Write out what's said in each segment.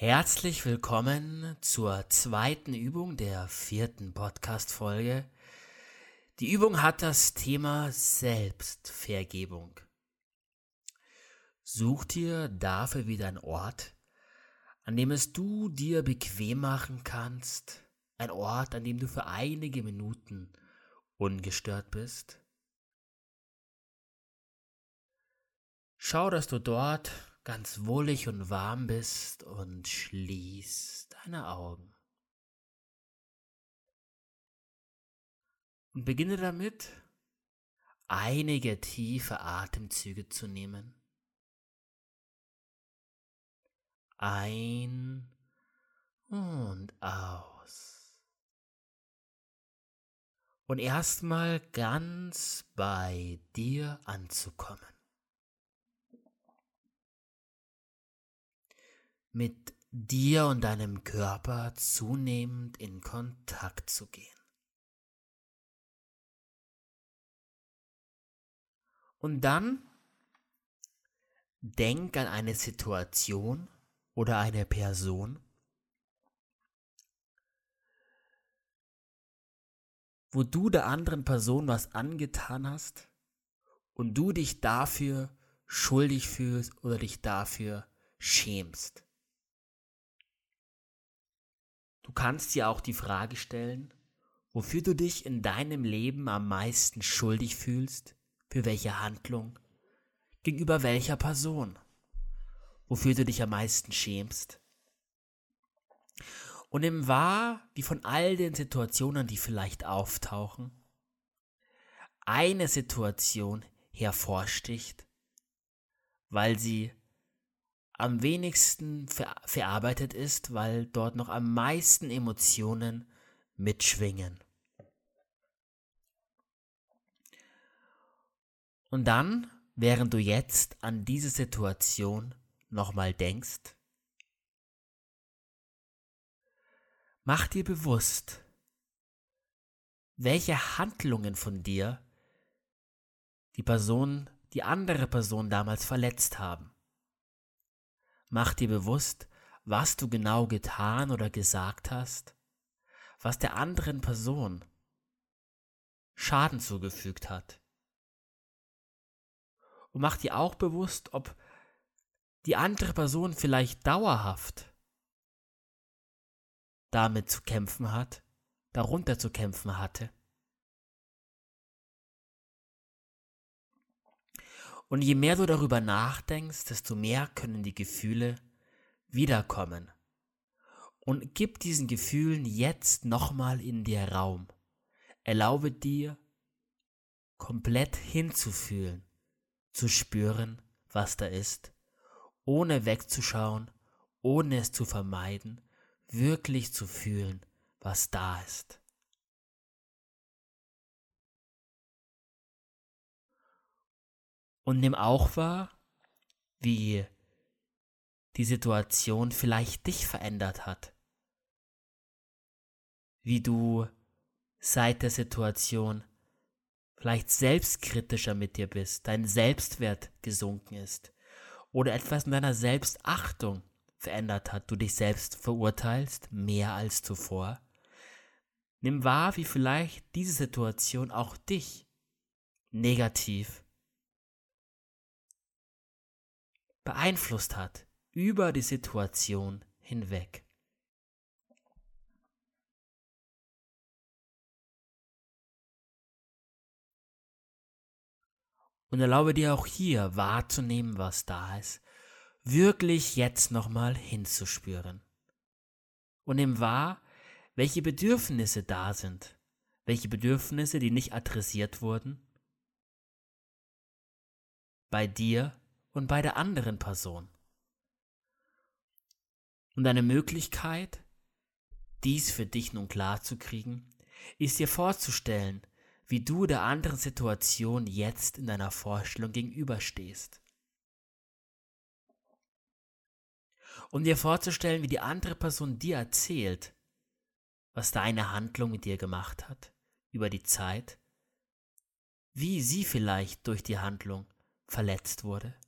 Herzlich willkommen zur zweiten Übung der vierten Podcast-Folge. Die Übung hat das Thema Selbstvergebung. Such dir dafür wieder einen Ort, an dem es du dir bequem machen kannst, ein Ort, an dem du für einige Minuten ungestört bist. Schau, dass du dort ganz wohlig und warm bist und schließ deine Augen. Und beginne damit, einige tiefe Atemzüge zu nehmen. Ein und aus. Und erstmal ganz bei dir anzukommen. Mit dir und deinem Körper zunehmend in Kontakt zu gehen. Und dann denk an eine Situation oder eine Person, wo du der anderen Person was angetan hast und du dich dafür schuldig fühlst oder dich dafür schämst. Du kannst dir auch die Frage stellen, wofür du dich in deinem Leben am meisten schuldig fühlst, für welche Handlung, gegenüber welcher Person, wofür du dich am meisten schämst. Und im Wahr, wie von all den Situationen, die vielleicht auftauchen, eine Situation hervorsticht, weil sie am wenigsten ver verarbeitet ist, weil dort noch am meisten Emotionen mitschwingen. Und dann, während du jetzt an diese Situation nochmal denkst, mach dir bewusst, welche Handlungen von dir die Person, die andere Person damals verletzt haben. Mach dir bewusst, was du genau getan oder gesagt hast, was der anderen Person Schaden zugefügt hat. Und mach dir auch bewusst, ob die andere Person vielleicht dauerhaft damit zu kämpfen hat, darunter zu kämpfen hatte. Und je mehr du darüber nachdenkst, desto mehr können die Gefühle wiederkommen. Und gib diesen Gefühlen jetzt nochmal in dir Raum. Erlaube dir, komplett hinzufühlen, zu spüren, was da ist, ohne wegzuschauen, ohne es zu vermeiden, wirklich zu fühlen, was da ist. Und nimm auch wahr, wie die Situation vielleicht dich verändert hat. Wie du seit der Situation vielleicht selbstkritischer mit dir bist, dein Selbstwert gesunken ist oder etwas in deiner Selbstachtung verändert hat, du dich selbst verurteilst mehr als zuvor. Nimm wahr, wie vielleicht diese Situation auch dich negativ beeinflusst hat über die Situation hinweg. Und erlaube dir auch hier wahrzunehmen, was da ist, wirklich jetzt nochmal hinzuspüren. Und nimm wahr, welche Bedürfnisse da sind, welche Bedürfnisse, die nicht adressiert wurden, bei dir und bei der anderen Person. Und eine Möglichkeit, dies für dich nun klar zu kriegen, ist dir vorzustellen, wie du der anderen Situation jetzt in deiner Vorstellung gegenüberstehst. Um dir vorzustellen, wie die andere Person dir erzählt, was deine Handlung mit dir gemacht hat, über die Zeit, wie sie vielleicht durch die Handlung verletzt wurde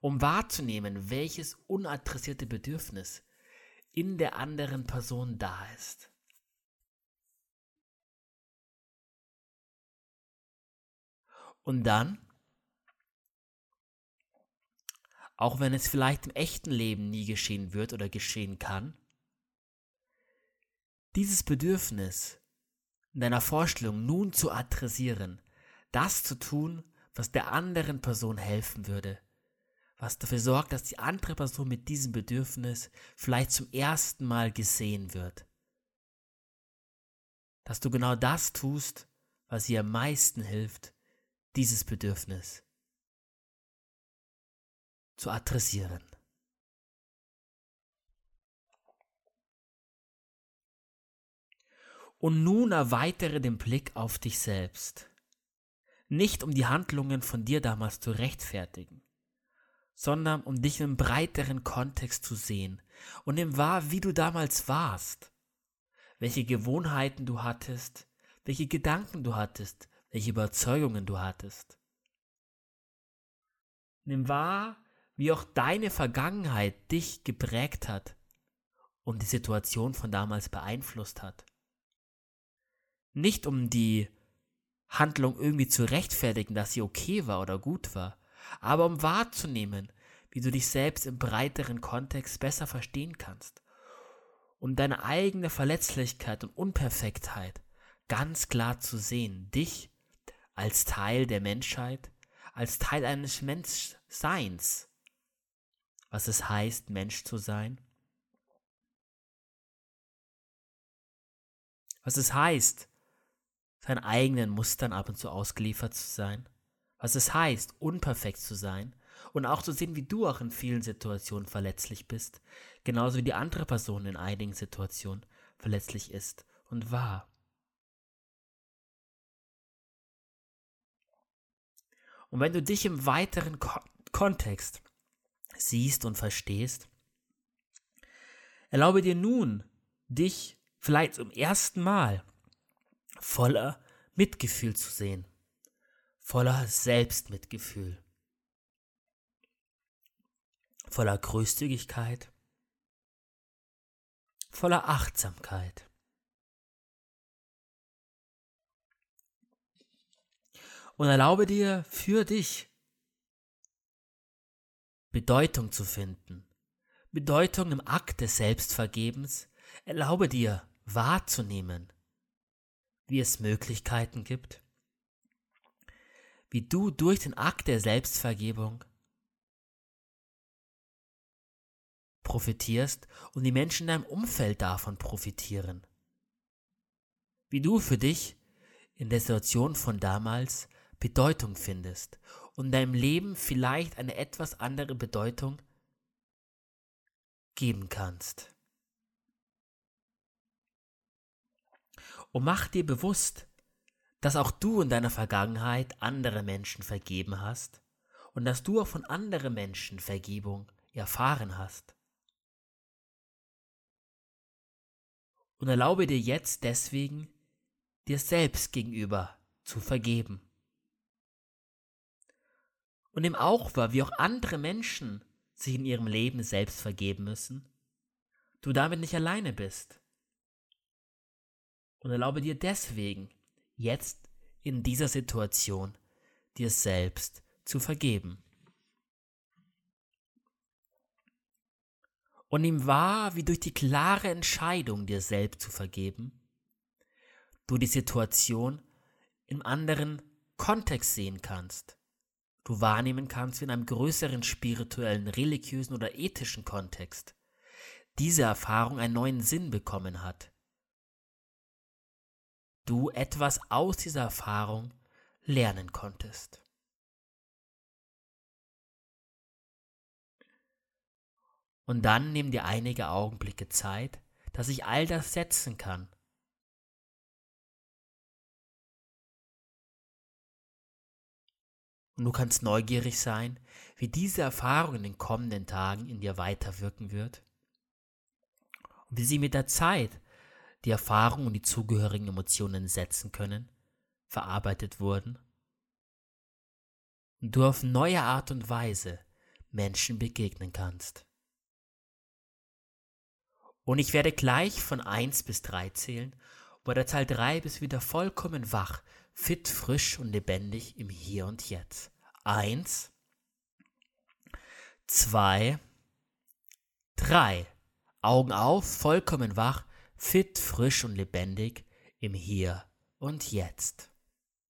um wahrzunehmen, welches unadressierte Bedürfnis in der anderen Person da ist. Und dann, auch wenn es vielleicht im echten Leben nie geschehen wird oder geschehen kann, dieses Bedürfnis in deiner Vorstellung nun zu adressieren, das zu tun, was der anderen Person helfen würde, was dafür sorgt, dass die andere Person mit diesem Bedürfnis vielleicht zum ersten Mal gesehen wird. Dass du genau das tust, was ihr am meisten hilft, dieses Bedürfnis zu adressieren. Und nun erweitere den Blick auf dich selbst. Nicht um die Handlungen von dir damals zu rechtfertigen, sondern um dich im breiteren Kontext zu sehen und im wahr, wie du damals warst, welche Gewohnheiten du hattest, welche Gedanken du hattest, welche Überzeugungen du hattest. Nimm wahr, wie auch deine Vergangenheit dich geprägt hat und die Situation von damals beeinflusst hat. Nicht um die Handlung irgendwie zu rechtfertigen, dass sie okay war oder gut war, aber um wahrzunehmen, wie du dich selbst im breiteren Kontext besser verstehen kannst, um deine eigene Verletzlichkeit und Unperfektheit ganz klar zu sehen, dich als Teil der Menschheit, als Teil eines Menschseins, was es heißt, Mensch zu sein, was es heißt, seinen eigenen Mustern ab und zu ausgeliefert zu sein, was es heißt, unperfekt zu sein und auch zu sehen, wie du auch in vielen Situationen verletzlich bist, genauso wie die andere Person in einigen Situationen verletzlich ist und war. Und wenn du dich im weiteren Ko Kontext siehst und verstehst, erlaube dir nun, dich vielleicht zum ersten Mal voller Mitgefühl zu sehen, voller Selbstmitgefühl, voller Großzügigkeit, voller Achtsamkeit. Und erlaube dir für dich Bedeutung zu finden, Bedeutung im Akt des Selbstvergebens, erlaube dir wahrzunehmen, wie es Möglichkeiten gibt, wie du durch den Akt der Selbstvergebung profitierst und die Menschen in deinem Umfeld davon profitieren. Wie du für dich in der Situation von damals Bedeutung findest und deinem Leben vielleicht eine etwas andere Bedeutung geben kannst. Und mach dir bewusst, dass auch du in deiner Vergangenheit andere Menschen vergeben hast und dass du auch von anderen Menschen Vergebung erfahren hast. Und erlaube dir jetzt deswegen, dir selbst gegenüber zu vergeben. Und nimm auch wahr, wie auch andere Menschen sich in ihrem Leben selbst vergeben müssen, du damit nicht alleine bist und erlaube dir deswegen, jetzt in dieser Situation dir selbst zu vergeben. Und nimm wahr, wie durch die klare Entscheidung, dir selbst zu vergeben, du die Situation im anderen Kontext sehen kannst. Du wahrnehmen kannst wie in einem größeren spirituellen, religiösen oder ethischen Kontext. Diese Erfahrung einen neuen Sinn bekommen hat du etwas aus dieser Erfahrung lernen konntest. Und dann nimm dir einige Augenblicke Zeit, dass ich all das setzen kann. Und du kannst neugierig sein, wie diese Erfahrung in den kommenden Tagen in dir weiterwirken wird und wie sie mit der Zeit die Erfahrung und die zugehörigen Emotionen setzen können, verarbeitet wurden und du auf neue Art und Weise Menschen begegnen kannst. Und ich werde gleich von 1 bis 3 zählen, wo der Teil 3 bist wieder vollkommen wach, fit, frisch und lebendig im Hier und Jetzt. 1, 2, 3. Augen auf, vollkommen wach, fit, frisch und lebendig im Hier und Jetzt.